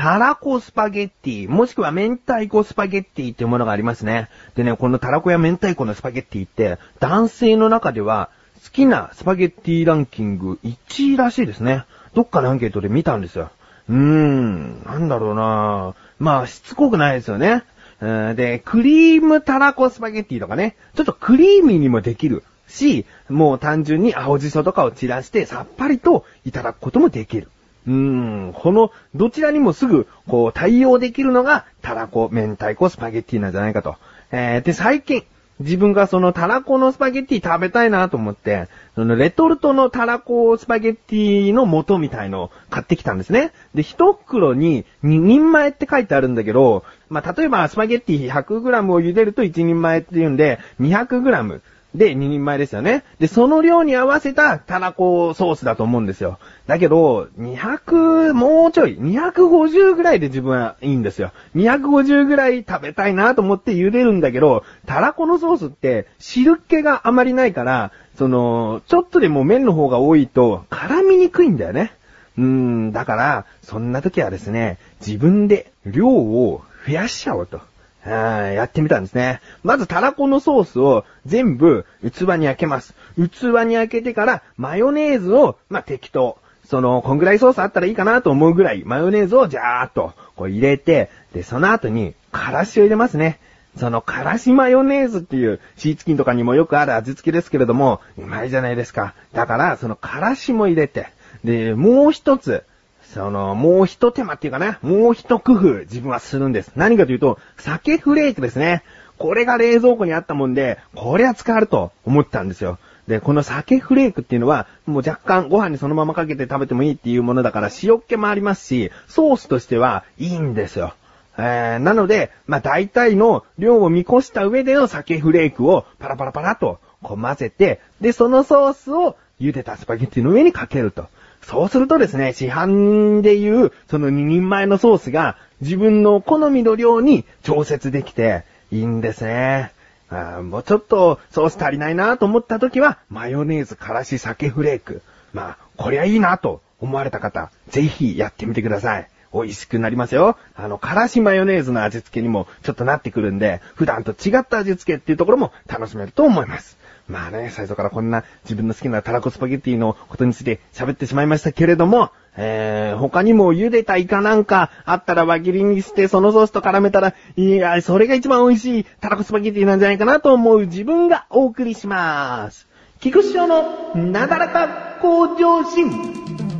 たらこスパゲッティ、もしくは明太子スパゲッティっていうものがありますね。でね、このたらこや明太子のスパゲッティって、男性の中では好きなスパゲッティランキング1位らしいですね。どっかのアンケートで見たんですよ。うーん、なんだろうなまあ、しつこくないですよね。で、クリームたらこスパゲッティとかね、ちょっとクリーミーにもできるし、もう単純に青じそとかを散らしてさっぱりといただくこともできる。うーん、この、どちらにもすぐ、こう、対応できるのが、たらこ、明太子、スパゲッティなんじゃないかと。えー、で、最近、自分がそのたらこのスパゲッティ食べたいなと思って、そのレトルトのたらこスパゲッティの素みたいのを買ってきたんですね。で、一袋に2人前って書いてあるんだけど、まあ、例えばスパゲッティ 100g を茹でると1人前っていうんで、200g。で、2人前ですよね。で、その量に合わせたたらこソースだと思うんですよ。だけど、200、もうちょい、250ぐらいで自分はいいんですよ。250ぐらい食べたいなと思って茹でるんだけど、たらこのソースって汁気があまりないから、その、ちょっとでも麺の方が多いと絡みにくいんだよね。うーん、だから、そんな時はですね、自分で量を増やしちゃおうと。あやってみたんですね。まず、たらこのソースを全部器に開けます。器に開けてから、マヨネーズを、まあ、適当。その、こんぐらいソースあったらいいかなと思うぐらい、マヨネーズをジャーっと、こう入れて、で、その後に、からしを入れますね。その、からしマヨネーズっていう、シーチキンとかにもよくある味付けですけれども、うまいじゃないですか。だから、その、からしも入れて、で、もう一つ、その、もう一手間っていうかな、もう一工夫自分はするんです。何かというと、酒フレークですね。これが冷蔵庫にあったもんで、これは使えると思ったんですよ。で、この酒フレークっていうのは、もう若干ご飯にそのままかけて食べてもいいっていうものだから塩っ気もありますし、ソースとしてはいいんですよ。えー、なので、まあ、大体の量を見越した上での酒フレークをパラパラパラとこう混ぜて、で、そのソースを茹でたスパゲッティの上にかけると。そうするとですね、市販でいう、その2人前のソースが自分の好みの量に調節できていいんですね。あもうちょっとソース足りないなと思った時は、マヨネーズ、からし、酒フレーク。まあ、こりゃいいなと思われた方、ぜひやってみてください。美味しくなりますよ。あの、からしマヨネーズの味付けにもちょっとなってくるんで、普段と違った味付けっていうところも楽しめると思います。まあね、最初からこんな自分の好きなタラコスパゲッティのことについて喋ってしまいましたけれども、えー、他にも茹でたイカなんかあったら輪切りにしてそのソースと絡めたら、いや、それが一番美味しいタラコスパゲッティなんじゃないかなと思う自分がお送りします。菊師匠のなだらか向上心。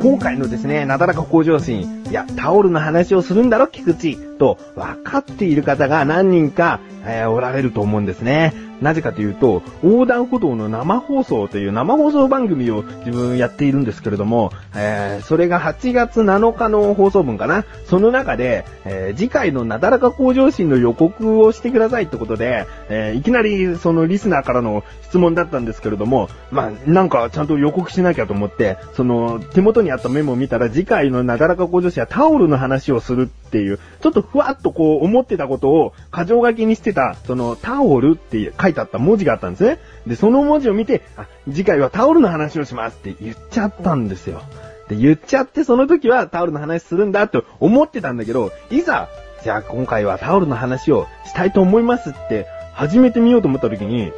今回のですね、なだらか向上心、いや、タオルの話をするんだろ、菊池、と、分かっている方が何人か、えー、おられると思うんですね。なぜかというと、横断歩道の生放送という生放送番組を自分やっているんですけれども、えー、それが8月7日の放送分かなその中で、えー、次回のなだらか向上心の予告をしてくださいってことで、えー、いきなりそのリスナーからの質問だったんですけれども、まあ、なんかちゃんと予告しなきゃと思って、その手元にあったメモを見たら次回のなだらか向上心はタオルの話をするっていう、ちょっとふわっとこう思ってたことを過剰書きにしてた、そのタオルって書いてあった文字があったんですね。で、その文字を見て、あ、次回はタオルの話をしますって言っちゃったんですよ。で、言っちゃってその時はタオルの話するんだと思ってたんだけど、いざ、じゃあ今回はタオルの話をしたいと思いますって始めてみようと思った時に、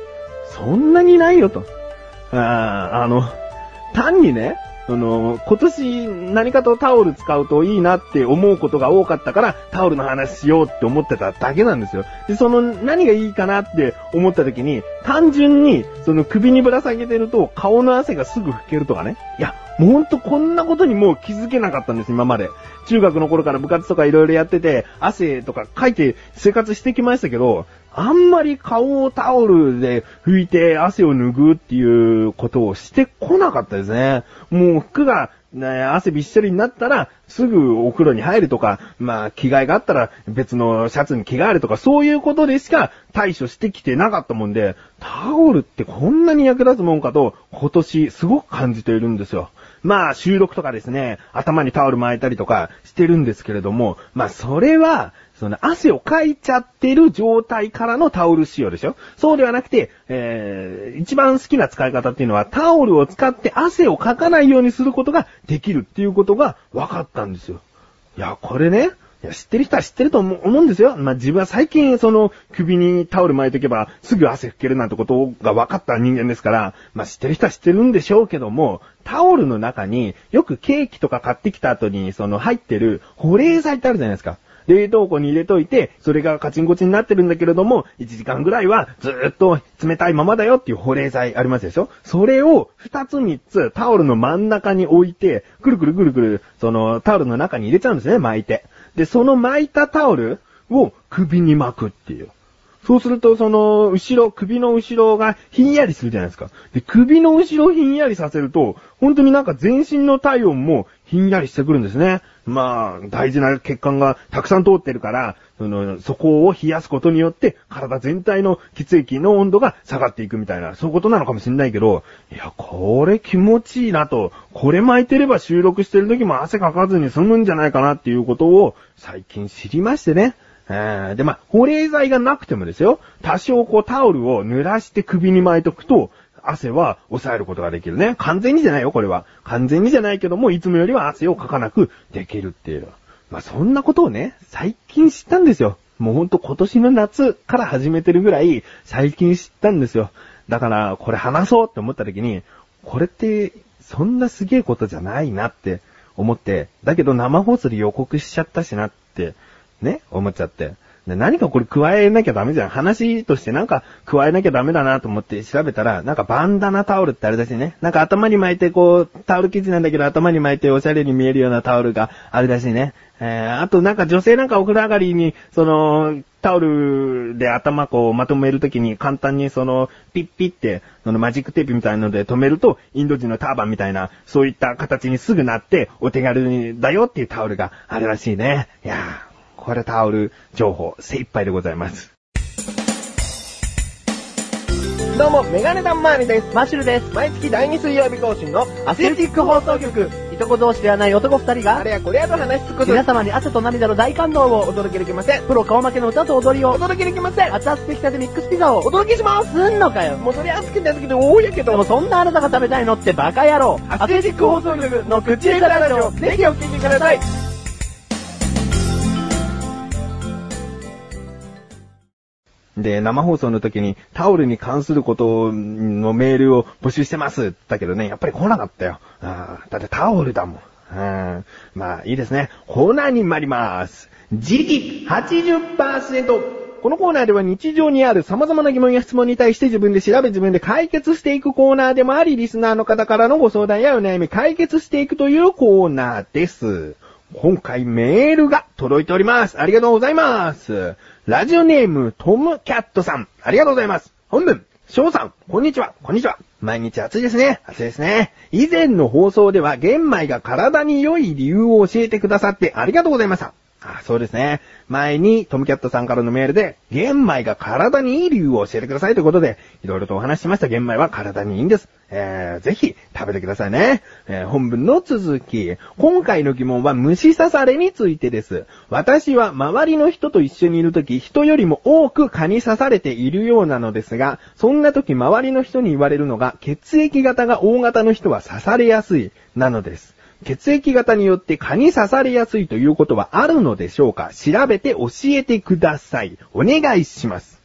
そんなにないよと。ああの、単にね、その、今年何かとタオル使うといいなって思うことが多かったから、タオルの話しようって思ってただけなんですよ。で、その何がいいかなって思った時に、単純に、その首にぶら下げてると顔の汗がすぐ拭けるとかね。いや、もうほんとこんなことにもう気づけなかったんです、今まで。中学の頃から部活とか色々やってて、汗とかかいて生活してきましたけど、あんまり顔をタオルで拭いて汗を拭うっていうことをしてこなかったですね。もう服がね、汗びっしょりになったら、すぐお風呂に入るとか、まあ、着替えがあったら別のシャツに着替えるとか、そういうことでしか対処してきてなかったもんで、タオルってこんなに役立つもんかと、今年すごく感じているんですよ。まあ収録とかですね、頭にタオル巻いたりとかしてるんですけれども、まあそれは、その汗をかいちゃってる状態からのタオル使用でしょ？そうではなくて、えー、一番好きな使い方っていうのはタオルを使って汗をかかないようにすることができるっていうことが分かったんですよ。いや、これね、いや、知ってる人は知ってると思うんですよ。まあ、自分は最近、その、首にタオル巻いとけば、すぐ汗拭けるなんてことが分かった人間ですから、まあ、知ってる人は知ってるんでしょうけども、タオルの中によくケーキとか買ってきた後に、その入ってる保冷剤ってあるじゃないですか。冷凍庫に入れといて、それがカチンコチンになってるんだけれども、1時間ぐらいはずっと冷たいままだよっていう保冷剤ありますでしょ？それを2つ3つタオルの真ん中に置いて、くるくるくるくる、そのタオルの中に入れちゃうんですね、巻いて。で、その巻いたタオルを首に巻くっていう。そうすると、その、後ろ、首の後ろがひんやりするじゃないですか。で、首の後ろひんやりさせると、本当になんか全身の体温もひんやりしてくるんですね。まあ、大事な血管がたくさん通ってるから、その、そこを冷やすことによって、体全体の血液の温度が下がっていくみたいな、そういうことなのかもしれないけど、いや、これ気持ちいいなと、これ巻いてれば収録してる時も汗かかずに済むんじゃないかなっていうことを最近知りましてね。で、まあ、保冷剤がなくてもですよ、多少こうタオルを濡らして首に巻いとくと、汗は抑えることができるね。完全にじゃないよ、これは。完全にじゃないけども、いつもよりは汗をかかなくできるっていう。まあ、そんなことをね、最近知ったんですよ。もうほんと今年の夏から始めてるぐらい、最近知ったんですよ。だから、これ話そうって思った時に、これって、そんなすげえことじゃないなって思って、だけど生放送で予告しちゃったしなって、ね、思っちゃって。何かこれ加えなきゃダメじゃん。話としてなんか加えなきゃダメだなと思って調べたら、なんかバンダナタオルってあれだしね。なんか頭に巻いてこう、タオル生地なんだけど頭に巻いておしゃれに見えるようなタオルがあるらしいね。えー、あとなんか女性なんかお風呂上がりに、その、タオルで頭こうまとめるときに簡単にその、ピッピッって、そのマジックテープみたいなので止めると、インド人のターバンみたいな、そういった形にすぐなって、お手軽だよっていうタオルがあるらしいね。いやー。これタオル情報精一杯でございます。どうも、メガネタンマーニです。マッシュルです。毎月第2水曜日更新のアスレティック放送局。いとこ同士ではない男二人が、あれやこれやと話しつく皆様に汗と涙の大感動をお届けできません。プロ顔負けの歌と踊りをお届けできません。熱々できたてミックスピザをお届けしますすんのかよ。もうそれ熱くて熱くて多いやけど。でもそんなあなたが食べたいのってバカ野郎。アスレティック放送局の口枝ラジオ、ぜひお聞きください。で、生放送の時にタオルに関することのメールを募集してますだけどね、やっぱり来なかったよ。あだってタオルだもん。うん、まあ、いいですね。コーナーに参ります。自力80%。このコーナーでは日常にある様々な疑問や質問に対して自分で調べ自分で解決していくコーナーでもあり、リスナーの方からのご相談やお悩み解決していくというコーナーです。今回メールが届いております。ありがとうございます。ラジオネーム、トムキャットさん。ありがとうございます。本文、翔さん、こんにちは、こんにちは。毎日暑いですね。暑いですね。以前の放送では玄米が体に良い理由を教えてくださってありがとうございました。あ、そうですね。前にトムキャットさんからのメールで、玄米が体にいい理由を教えてくださいということで、いろいろとお話ししました玄米は体にいいんです。えー、ぜひ食べてくださいね。えー、本文の続き。今回の疑問は虫刺されについてです。私は周りの人と一緒にいるとき、人よりも多く蚊に刺されているようなのですが、そんなとき周りの人に言われるのが、血液型が大型の人は刺されやすい、なのです。血液型によって蚊に刺されやすいということはあるのでしょうか？調べて教えてください。お願いします。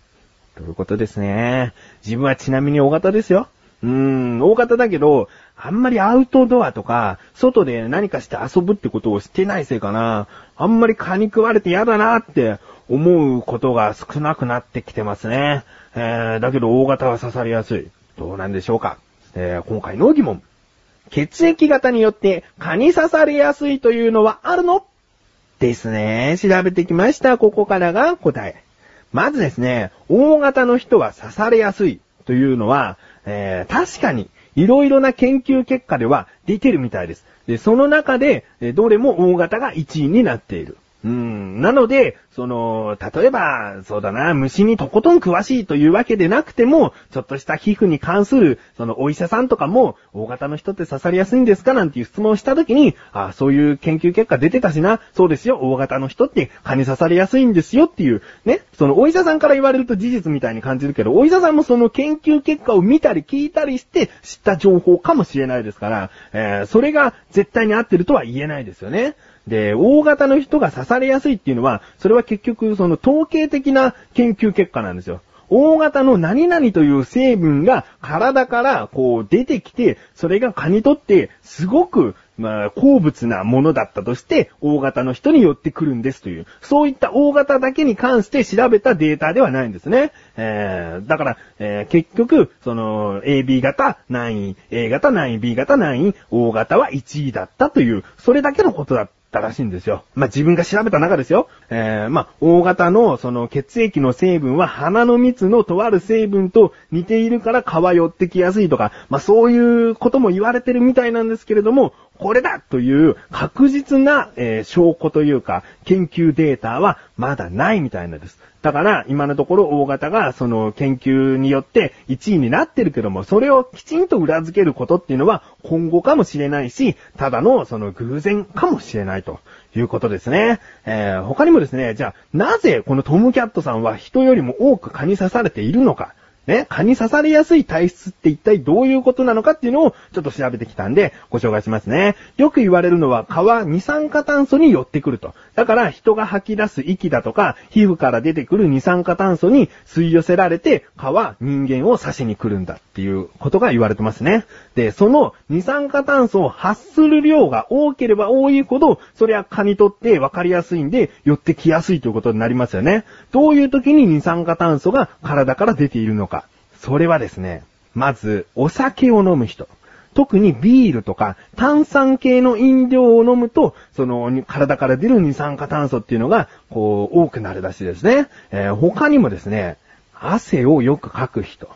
ということですね。自分はちなみに大型ですよ。うーん、大型だけど、あんまりアウトドアとか、外で何かして遊ぶってことをしてないせいかな。あんまり蚊に食われて嫌だなって思うことが少なくなってきてますね。えー、だけど大型は刺されやすい。どうなんでしょうか？えー、今回の疑問。血液型によって蚊に刺されやすいというのはあるの？ですね。調べてきました。ここからが答え。まずですね、大型の人は刺されやすいというのは、えー、確かに、いろいろな研究結果では出てるみたいです。で、その中で、どれも大型が1位になっている。うん。なので、その、例えば、そうだな、虫にとことん詳しいというわけでなくても、ちょっとした皮膚に関する、そのお医者さんとかも、大型の人って刺されやすいんですかなんていう質問をしたときに、あそういう研究結果出てたしな、そうですよ、大型の人って蚊に刺されやすいんですよっていう、ね、そのお医者さんから言われると事実みたいに感じるけど、お医者さんもその研究結果を見たり聞いたりして知った情報かもしれないですから、えーそれが絶対に合ってるとは言えないですよね。で、大型の人が刺されやすいっていうのは、それは結局その統計的な研究結果なんですよ。大型の何々という成分が体からこう出てきて、それが蚊にとってすごく、まあ、好物なものだったとして、大型の人に寄ってくるんですという、そういった大型だけに関して調べたデータではないんですね。えー、だから、えー結局、その、AB 型何位、A 型何位、B 型何位、大型は1位だったという、それだけのことだったたらしいんですよ。まあ、自分が調べた中ですよ。えー、まあ、大型のその血液の成分は鼻の蜜のとある成分と似ているから蚊は寄ってきやすいとか、まあ、そういうことも言われてるみたいなんですけれども、これだという確実な、えー証拠というか、研究データはまだないみたいなんです。だから、今のところ大型がその研究によって1位になってるけども、それをきちんと裏付けることっていうのは今後かもしれないし、ただのその偶然かもしれないということですね。えー他にもですね、じゃあ、なぜこのトムキャットさんは人よりも多く蚊に刺されているのか。ね、蚊に刺されやすい体質って一体どういうことなのかっていうのをちょっと調べてきたんでご紹介しますね。よく言われるのは蚊は二酸化炭素に寄ってくると。だから人が吐き出す息だとか皮膚から出てくる二酸化炭素に吸い寄せられて蚊は人間を刺しに来るんだっていうことが言われてますね。で、その二酸化炭素を発する量が多ければ多いほど、それは蚊にとって分かりやすいんで寄ってきやすいということになりますよね。どういう時に二酸化炭素が体から出ているのか。それはですね、まず、お酒を飲む人。特にビールとか炭酸系の飲料を飲むと、その体から出る二酸化炭素っていうのが、こう、多くなるらしいですね。えー他にもですね、汗をよくかく人。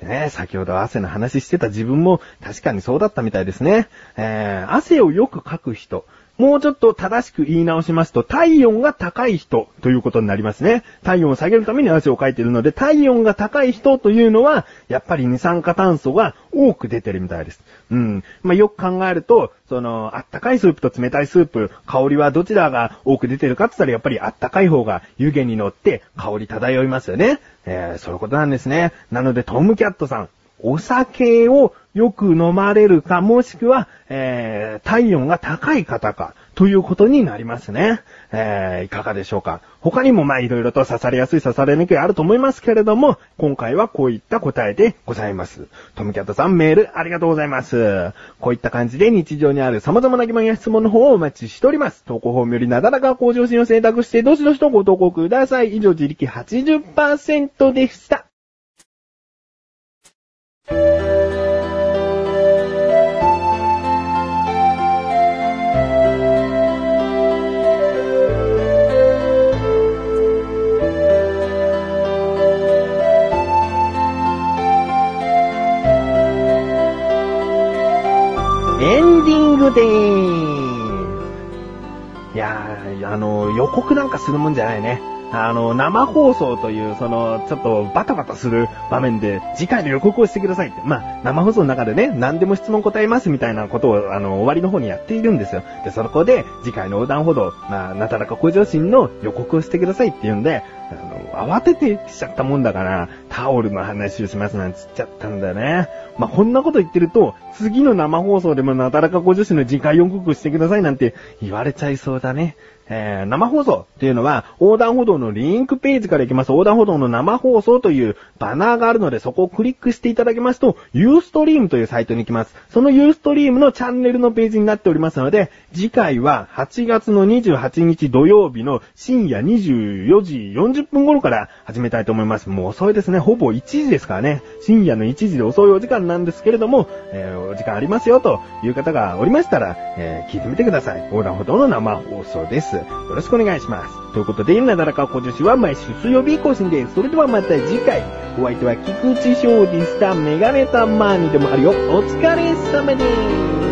ね、先ほど汗の話してた自分も確かにそうだったみたいですね。えー汗をよくかく人。もうちょっと正しく言い直しますと、体温が高い人ということになりますね。体温を下げるために汗をかいているので、体温が高い人というのは、やっぱり二酸化炭素が多く出てるみたいです。うん。まあ、よく考えると、その、あったかいスープと冷たいスープ、香りはどちらが多く出てるかって言ったら、やっぱりあったかい方が湯気に乗って香り漂いますよね。えーそういうことなんですね。なので、トムキャットさん、お酒をよく飲まれるか、もしくは、えー体温が高い方か、ということになりますね。えーいかがでしょうか。他にもまあいろいろと刺されやすい刺されにくいあると思いますけれども、今回はこういった答えでございます。トムキャットさんメールありがとうございます。こういった感じで日常にある様々な疑問や質問の方をお待ちしております。投稿フォームよりなだらか向上心を選択して、どしどしとご投稿ください。以上、自力80%でした。です。いやー、あの、予告なんかするもんじゃないね。あの、生放送という、その、ちょっとバタバタする場面で、次回の予告をしてくださいって。まあ、生放送の中でね、何でも質問答えますみたいなことを、あの、終わりの方にやっているんですよ。で、そこで、次回の横断歩道、まあ、なだらか向上心の予告をしてくださいって言うんで、あの、慌ててしちゃったもんだから、タオルの話をしますなんつっちゃったんだよね。まあ、こんなこと言ってると、次の生放送でもなだらかご女子の次回予告してくださいなんて言われちゃいそうだね。えー生放送っていうのは、横断歩道のリンクページから行きます横断歩道の生放送というバナーがあるので、そこをクリックしていただきますと、ユーストリームというサイトに行きます。そのユーストリームのチャンネルのページになっておりますので、次回は8月の28日土曜日の深夜24時40分頃から始めたいと思います。もう遅いですね。ほぼ1時ですからね。深夜の1時で遅いお時間なんですけれども、えーお時間ありますよという方がおりましたら、えー聞いてみてください。横断歩道の生放送です。よろしくお願いします。ということで、なだらか小女子は毎週水曜日更新です。それではまた次回。お相手は菊池翔でした。メガネたまにでもあるよ。お疲れ様です。